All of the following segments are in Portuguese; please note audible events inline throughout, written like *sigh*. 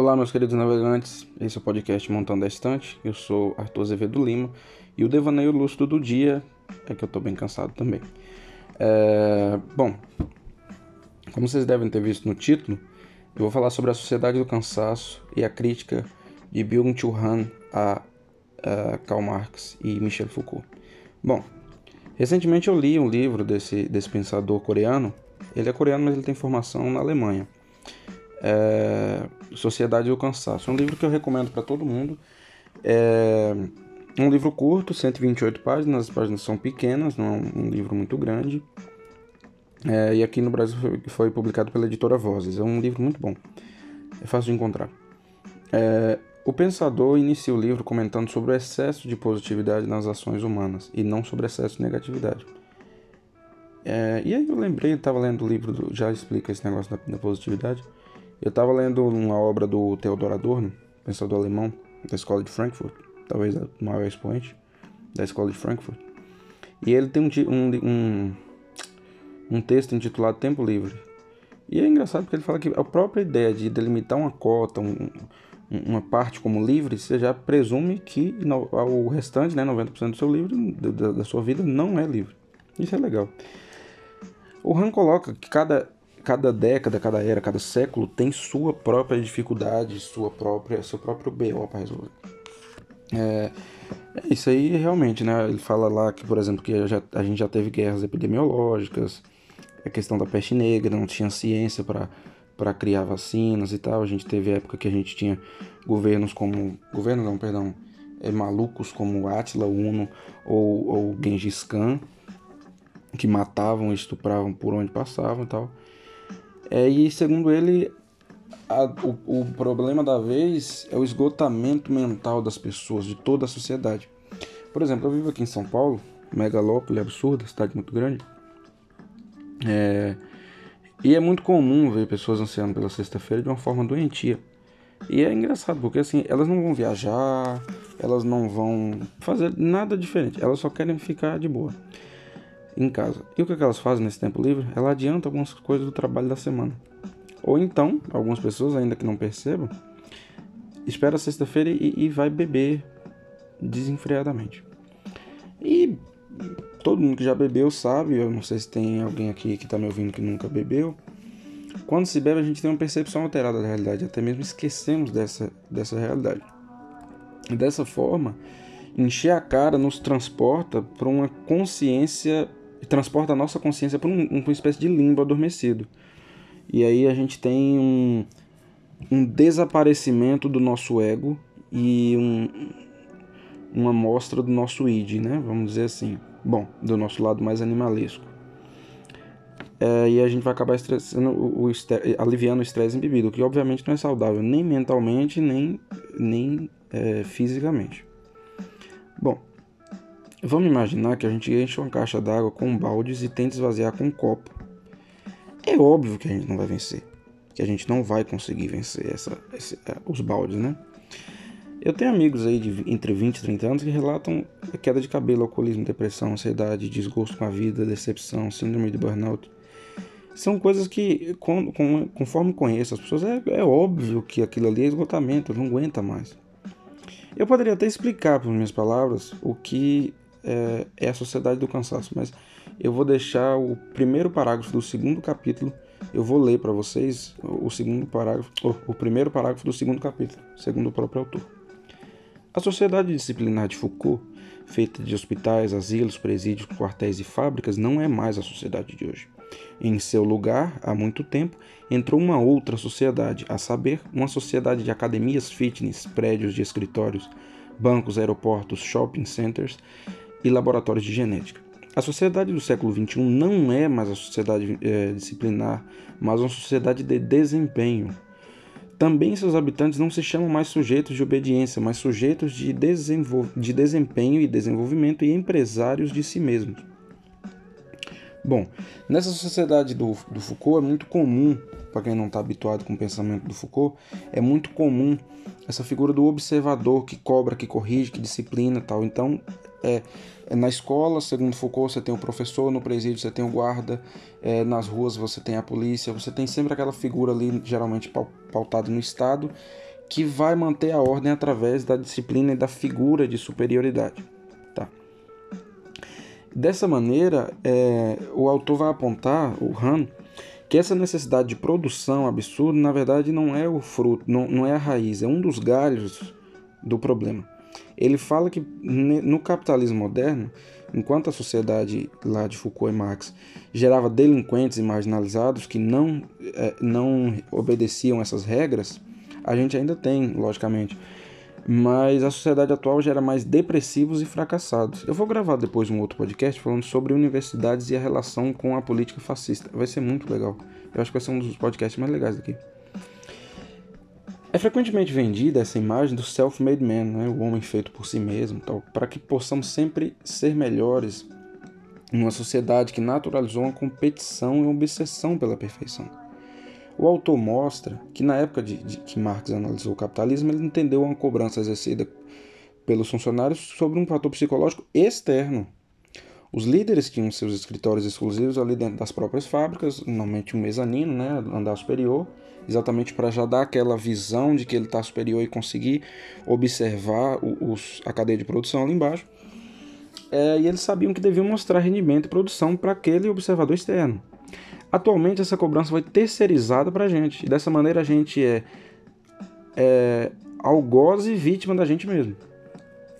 Olá, meus queridos navegantes. Esse é o podcast Montando a Estante. Eu sou Arthur Azevedo Lima e o devaneio lúcido do dia é que eu tô bem cansado também. É... Bom, como vocês devem ter visto no título, eu vou falar sobre a sociedade do cansaço e a crítica de Byung-Chul Han a, a Karl Marx e Michel Foucault. Bom, recentemente eu li um livro desse, desse pensador coreano. Ele é coreano, mas ele tem formação na Alemanha. É, Sociedade do Cansaço. É um livro que eu recomendo para todo mundo. É um livro curto, 128 páginas, as páginas são pequenas, não é um livro muito grande. É, e aqui no Brasil foi, foi, publicado pela editora Vozes. É um livro muito bom, é fácil de encontrar. É, o pensador inicia o livro comentando sobre o excesso de positividade nas ações humanas e não sobre o excesso de negatividade. É, e aí eu lembrei, estava lendo o livro, do, já explica esse negócio da, da positividade. Eu estava lendo uma obra do Theodor Adorno, pensador alemão, da escola de Frankfurt, talvez o maior expoente da escola de Frankfurt. E ele tem um, um, um texto intitulado Tempo Livre. E é engraçado porque ele fala que a própria ideia de delimitar uma cota, um, uma parte como livre, você já presume que o restante, né, 90% do seu livro, da, da sua vida, não é livre. Isso é legal. O Han coloca que cada cada década, cada era, cada século tem sua própria dificuldade, sua própria, seu próprio BO para resolver. É, é, isso aí realmente, né? Ele fala lá que, por exemplo, que já, a gente já teve guerras epidemiológicas, a questão da peste negra, não tinha ciência para criar vacinas e tal. A gente teve época que a gente tinha governos como. Governo não, perdão. É, malucos como Attila Uno ou, ou Genghis Khan, que matavam estupravam por onde passavam e tal. É, e segundo ele, a, o, o problema da vez é o esgotamento mental das pessoas, de toda a sociedade. Por exemplo, eu vivo aqui em São Paulo, megalópole absurda, cidade muito grande. É, e é muito comum ver pessoas ansiando pela sexta-feira de uma forma doentia. E é engraçado, porque assim, elas não vão viajar, elas não vão fazer nada diferente, elas só querem ficar de boa em casa. E o que elas fazem nesse tempo livre? Ela adianta algumas coisas do trabalho da semana. Ou então, algumas pessoas, ainda que não percebam, espera sexta-feira e, e vai beber desenfreadamente. E todo mundo que já bebeu sabe, eu não sei se tem alguém aqui que está me ouvindo que nunca bebeu. Quando se bebe, a gente tem uma percepção alterada da realidade, até mesmo esquecemos dessa, dessa realidade. E dessa forma, encher a cara nos transporta para uma consciência transporta a nossa consciência para um, uma espécie de limbo adormecido. E aí a gente tem um, um desaparecimento do nosso ego e um, uma mostra do nosso id, né? Vamos dizer assim. Bom, do nosso lado mais animalesco. É, e a gente vai acabar estressando o, o aliviando o estresse embebido, o que obviamente não é saudável, nem mentalmente, nem, nem é, fisicamente. Bom, Vamos imaginar que a gente enche uma caixa d'água com baldes e tenta esvaziar com um copo. É óbvio que a gente não vai vencer. Que a gente não vai conseguir vencer essa, esse, é, os baldes, né? Eu tenho amigos aí de entre 20 e 30 anos que relatam queda de cabelo, alcoolismo, depressão, ansiedade, desgosto com a vida, decepção, síndrome de burnout. São coisas que, conforme conheço as pessoas, é, é óbvio que aquilo ali é esgotamento, não aguenta mais. Eu poderia até explicar, por minhas palavras, o que é, é a Sociedade do Cansaço, mas eu vou deixar o primeiro parágrafo do segundo capítulo, eu vou ler para vocês o segundo parágrafo, o primeiro parágrafo do segundo capítulo, segundo o próprio autor. A Sociedade Disciplinar de Foucault, feita de hospitais, asilos, presídios, quartéis e fábricas, não é mais a sociedade de hoje. Em seu lugar, há muito tempo, entrou uma outra sociedade, a saber, uma sociedade de academias fitness, prédios de escritórios, bancos, aeroportos, shopping centers e laboratórios de genética. A sociedade do século XXI não é mais a sociedade é, disciplinar, mas uma sociedade de desempenho. Também seus habitantes não se chamam mais sujeitos de obediência, mas sujeitos de, de desempenho e desenvolvimento e empresários de si mesmos. Bom, nessa sociedade do, do Foucault é muito comum, para quem não está habituado com o pensamento do Foucault, é muito comum essa figura do observador que cobra, que corrige, que disciplina tal. Então, é, é, na escola, segundo Foucault, você tem o professor, no presídio você tem o guarda, é, nas ruas você tem a polícia, você tem sempre aquela figura ali, geralmente pautada no Estado, que vai manter a ordem através da disciplina e da figura de superioridade. Tá? Dessa maneira, é, o autor vai apontar, o Han, que essa necessidade de produção absurda, na verdade, não é o fruto, não, não é a raiz, é um dos galhos do problema. Ele fala que no capitalismo moderno, enquanto a sociedade lá de Foucault e Marx gerava delinquentes e marginalizados que não, é, não obedeciam essas regras, a gente ainda tem, logicamente. Mas a sociedade atual gera mais depressivos e fracassados. Eu vou gravar depois um outro podcast falando sobre universidades e a relação com a política fascista. Vai ser muito legal. Eu acho que vai ser um dos podcasts mais legais daqui. É frequentemente vendida essa imagem do self-made man, né? o homem feito por si mesmo, para que possamos sempre ser melhores em uma sociedade que naturalizou uma competição e uma obsessão pela perfeição. O autor mostra que na época de, de, que Marx analisou o capitalismo, ele entendeu uma cobrança exercida pelos funcionários sobre um fator psicológico externo. Os líderes tinham seus escritórios exclusivos ali dentro das próprias fábricas, normalmente um mezanino, né, andar superior, exatamente para já dar aquela visão de que ele está superior e conseguir observar os, a cadeia de produção ali embaixo. É, e eles sabiam que deviam mostrar rendimento e produção para aquele observador externo. Atualmente essa cobrança foi terceirizada para a gente. E dessa maneira a gente é, é algoz e vítima da gente mesmo.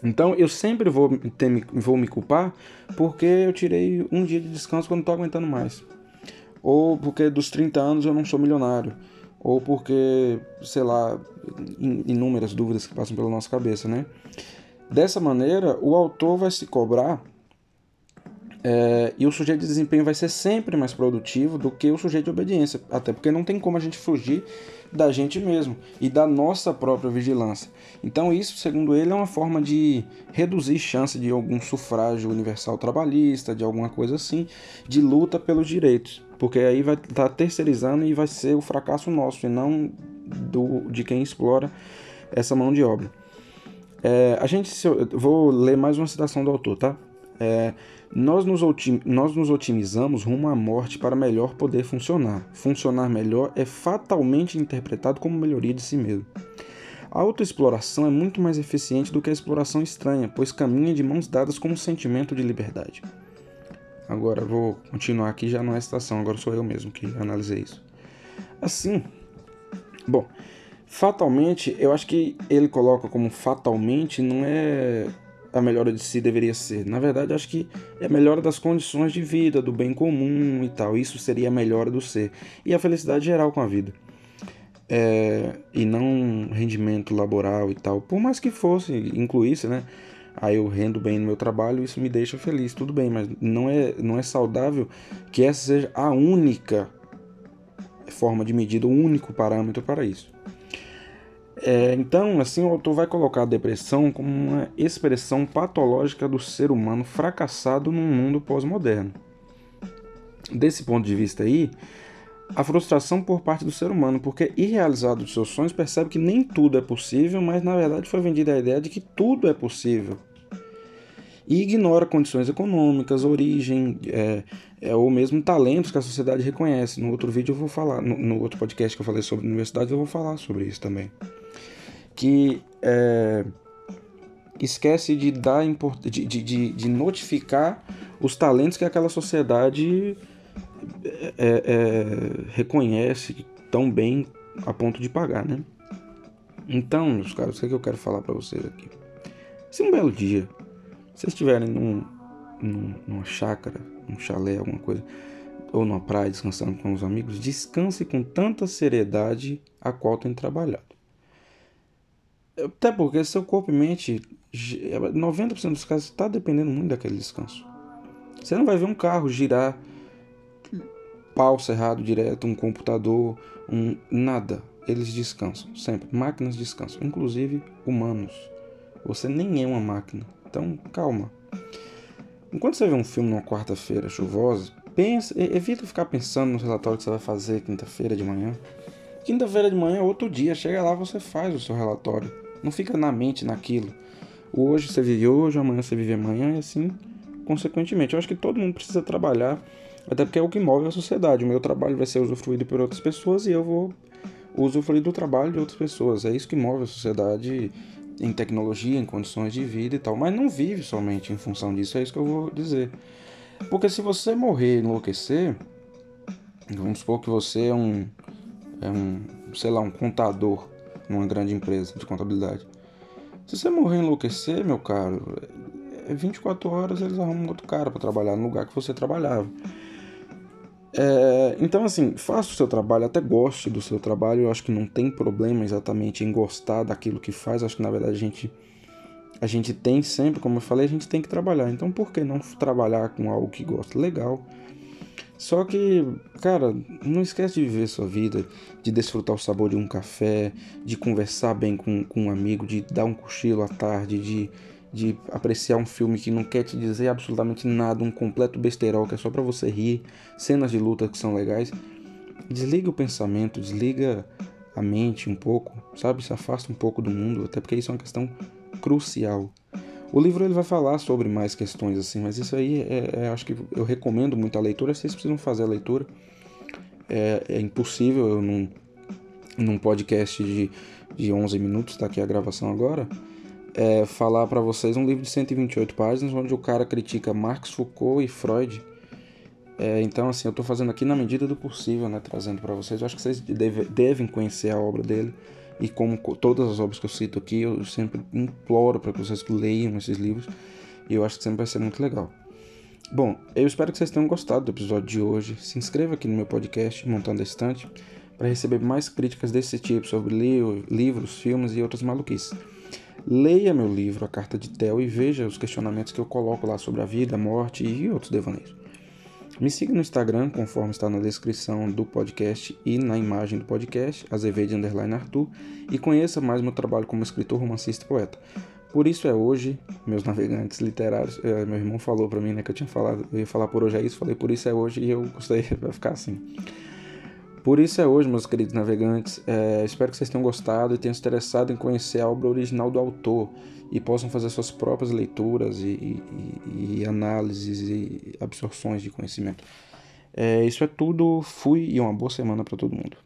Então eu sempre vou, ter, vou me culpar porque eu tirei um dia de descanso quando não estou aguentando mais. Ou porque dos 30 anos eu não sou milionário. Ou porque, sei lá, inúmeras dúvidas que passam pela nossa cabeça, né? Dessa maneira, o autor vai se cobrar é, e o sujeito de desempenho vai ser sempre mais produtivo do que o sujeito de obediência, até porque não tem como a gente fugir da gente mesmo e da nossa própria vigilância. Então, isso, segundo ele, é uma forma de reduzir chance de algum sufrágio universal trabalhista, de alguma coisa assim, de luta pelos direitos, porque aí vai estar tá terceirizando e vai ser o fracasso nosso e não do, de quem explora essa mão de obra. É, a gente, vou ler mais uma citação do autor, tá? É, nós nos, nós nos otimizamos rumo à morte para melhor poder funcionar. Funcionar melhor é fatalmente interpretado como melhoria de si mesmo. A autoexploração é muito mais eficiente do que a exploração estranha, pois caminha de mãos dadas com um sentimento de liberdade. Agora vou continuar aqui, já não é estação, agora sou eu mesmo que analisei isso. Assim, bom, fatalmente, eu acho que ele coloca como fatalmente não é a melhora de si deveria ser. Na verdade, acho que é a melhora das condições de vida, do bem comum e tal. Isso seria a melhora do ser. E a felicidade geral com a vida. É, e não rendimento laboral e tal. Por mais que fosse, incluísse, né? Aí eu rendo bem no meu trabalho, isso me deixa feliz, tudo bem, mas não é, não é saudável que essa seja a única forma de medida, o único parâmetro para isso. É, então, assim, o autor vai colocar a depressão como uma expressão patológica do ser humano fracassado num mundo pós-moderno. Desse ponto de vista aí, a frustração por parte do ser humano, porque irrealizado os seus sonhos, percebe que nem tudo é possível, mas na verdade foi vendida a ideia de que tudo é possível. E ignora condições econômicas, origem, é, é, ou mesmo talentos que a sociedade reconhece. No outro vídeo eu vou falar, no, no outro podcast que eu falei sobre universidade, eu vou falar sobre isso também que é, esquece de dar de, de, de, notificar os talentos que aquela sociedade é, é, reconhece tão bem a ponto de pagar, né? Então, meus caros, o que, é que eu quero falar para vocês aqui? Se um belo dia vocês estiverem num, num, numa chácara, num chalé, alguma coisa, ou numa praia descansando com os amigos, descanse com tanta seriedade a qual tem trabalhado. Até porque seu corpo e mente, 90% dos casos, está dependendo muito daquele descanso. Você não vai ver um carro girar pau cerrado direto, um computador, um nada. Eles descansam, sempre. Máquinas descansam, inclusive humanos. Você nem é uma máquina. Então, calma. Enquanto você vê um filme numa quarta-feira chuvosa, pensa, evita ficar pensando no relatório que você vai fazer quinta-feira de manhã. Quinta-feira de manhã é outro dia, chega lá você faz o seu relatório. Não fica na mente naquilo. Hoje você vive hoje, amanhã você vive amanhã e assim consequentemente. Eu acho que todo mundo precisa trabalhar, até porque é o que move a sociedade. O meu trabalho vai ser usufruído por outras pessoas e eu vou usufruir do trabalho de outras pessoas. É isso que move a sociedade em tecnologia, em condições de vida e tal. Mas não vive somente em função disso, é isso que eu vou dizer. Porque se você morrer e enlouquecer, vamos supor que você é um, é um, sei lá, um contador numa grande empresa de contabilidade. Se você morrer enlouquecer, meu caro, é 24 horas eles arrumam outro cara para trabalhar no lugar que você trabalhava. É, então, assim, faça o seu trabalho, até goste do seu trabalho. Eu acho que não tem problema exatamente em gostar daquilo que faz. Acho que na verdade a gente, a gente tem sempre, como eu falei, a gente tem que trabalhar. Então, por que não trabalhar com algo que gosta? Legal. Só que, cara, não esquece de viver sua vida, de desfrutar o sabor de um café, de conversar bem com, com um amigo, de dar um cochilo à tarde, de de apreciar um filme que não quer te dizer absolutamente nada, um completo besterol que é só para você rir, cenas de luta que são legais. Desliga o pensamento, desliga a mente um pouco, sabe? Se afasta um pouco do mundo, até porque isso é uma questão crucial. O livro ele vai falar sobre mais questões assim, mas isso aí é, é acho que eu recomendo muito a leitura. Vocês precisam fazer a leitura. É, é impossível eu num, num podcast de, de 11 minutos, tá aqui a gravação agora, é, falar para vocês um livro de 128 páginas onde o cara critica Marx, Foucault e Freud. É, então, assim, eu estou fazendo aqui na medida do possível, né, trazendo para vocês. Eu acho que vocês deve, devem conhecer a obra dele. E como todas as obras que eu cito aqui, eu sempre imploro para que vocês leiam esses livros. E eu acho que sempre vai ser muito legal. Bom, eu espero que vocês tenham gostado do episódio de hoje. Se inscreva aqui no meu podcast, Montando a Estante, para receber mais críticas desse tipo sobre livros, filmes e outras maluquices. Leia meu livro, A Carta de Tel, e veja os questionamentos que eu coloco lá sobre a vida, a morte e outros devaneios. Me siga no Instagram, conforme está na descrição do podcast e na imagem do podcast, Azevedo Underline Arthur, e conheça mais meu trabalho como escritor, romancista e poeta. Por isso é hoje, meus navegantes literários, é, meu irmão falou para mim, né, que eu tinha falado, eu ia falar por hoje é isso, falei por isso é hoje e eu gostei, vai *laughs* ficar assim. Por isso é hoje, meus queridos navegantes. É, espero que vocês tenham gostado e tenham se interessado em conhecer a obra original do autor e possam fazer suas próprias leituras e, e, e análises e absorções de conhecimento. É, isso é tudo. Fui e uma boa semana para todo mundo.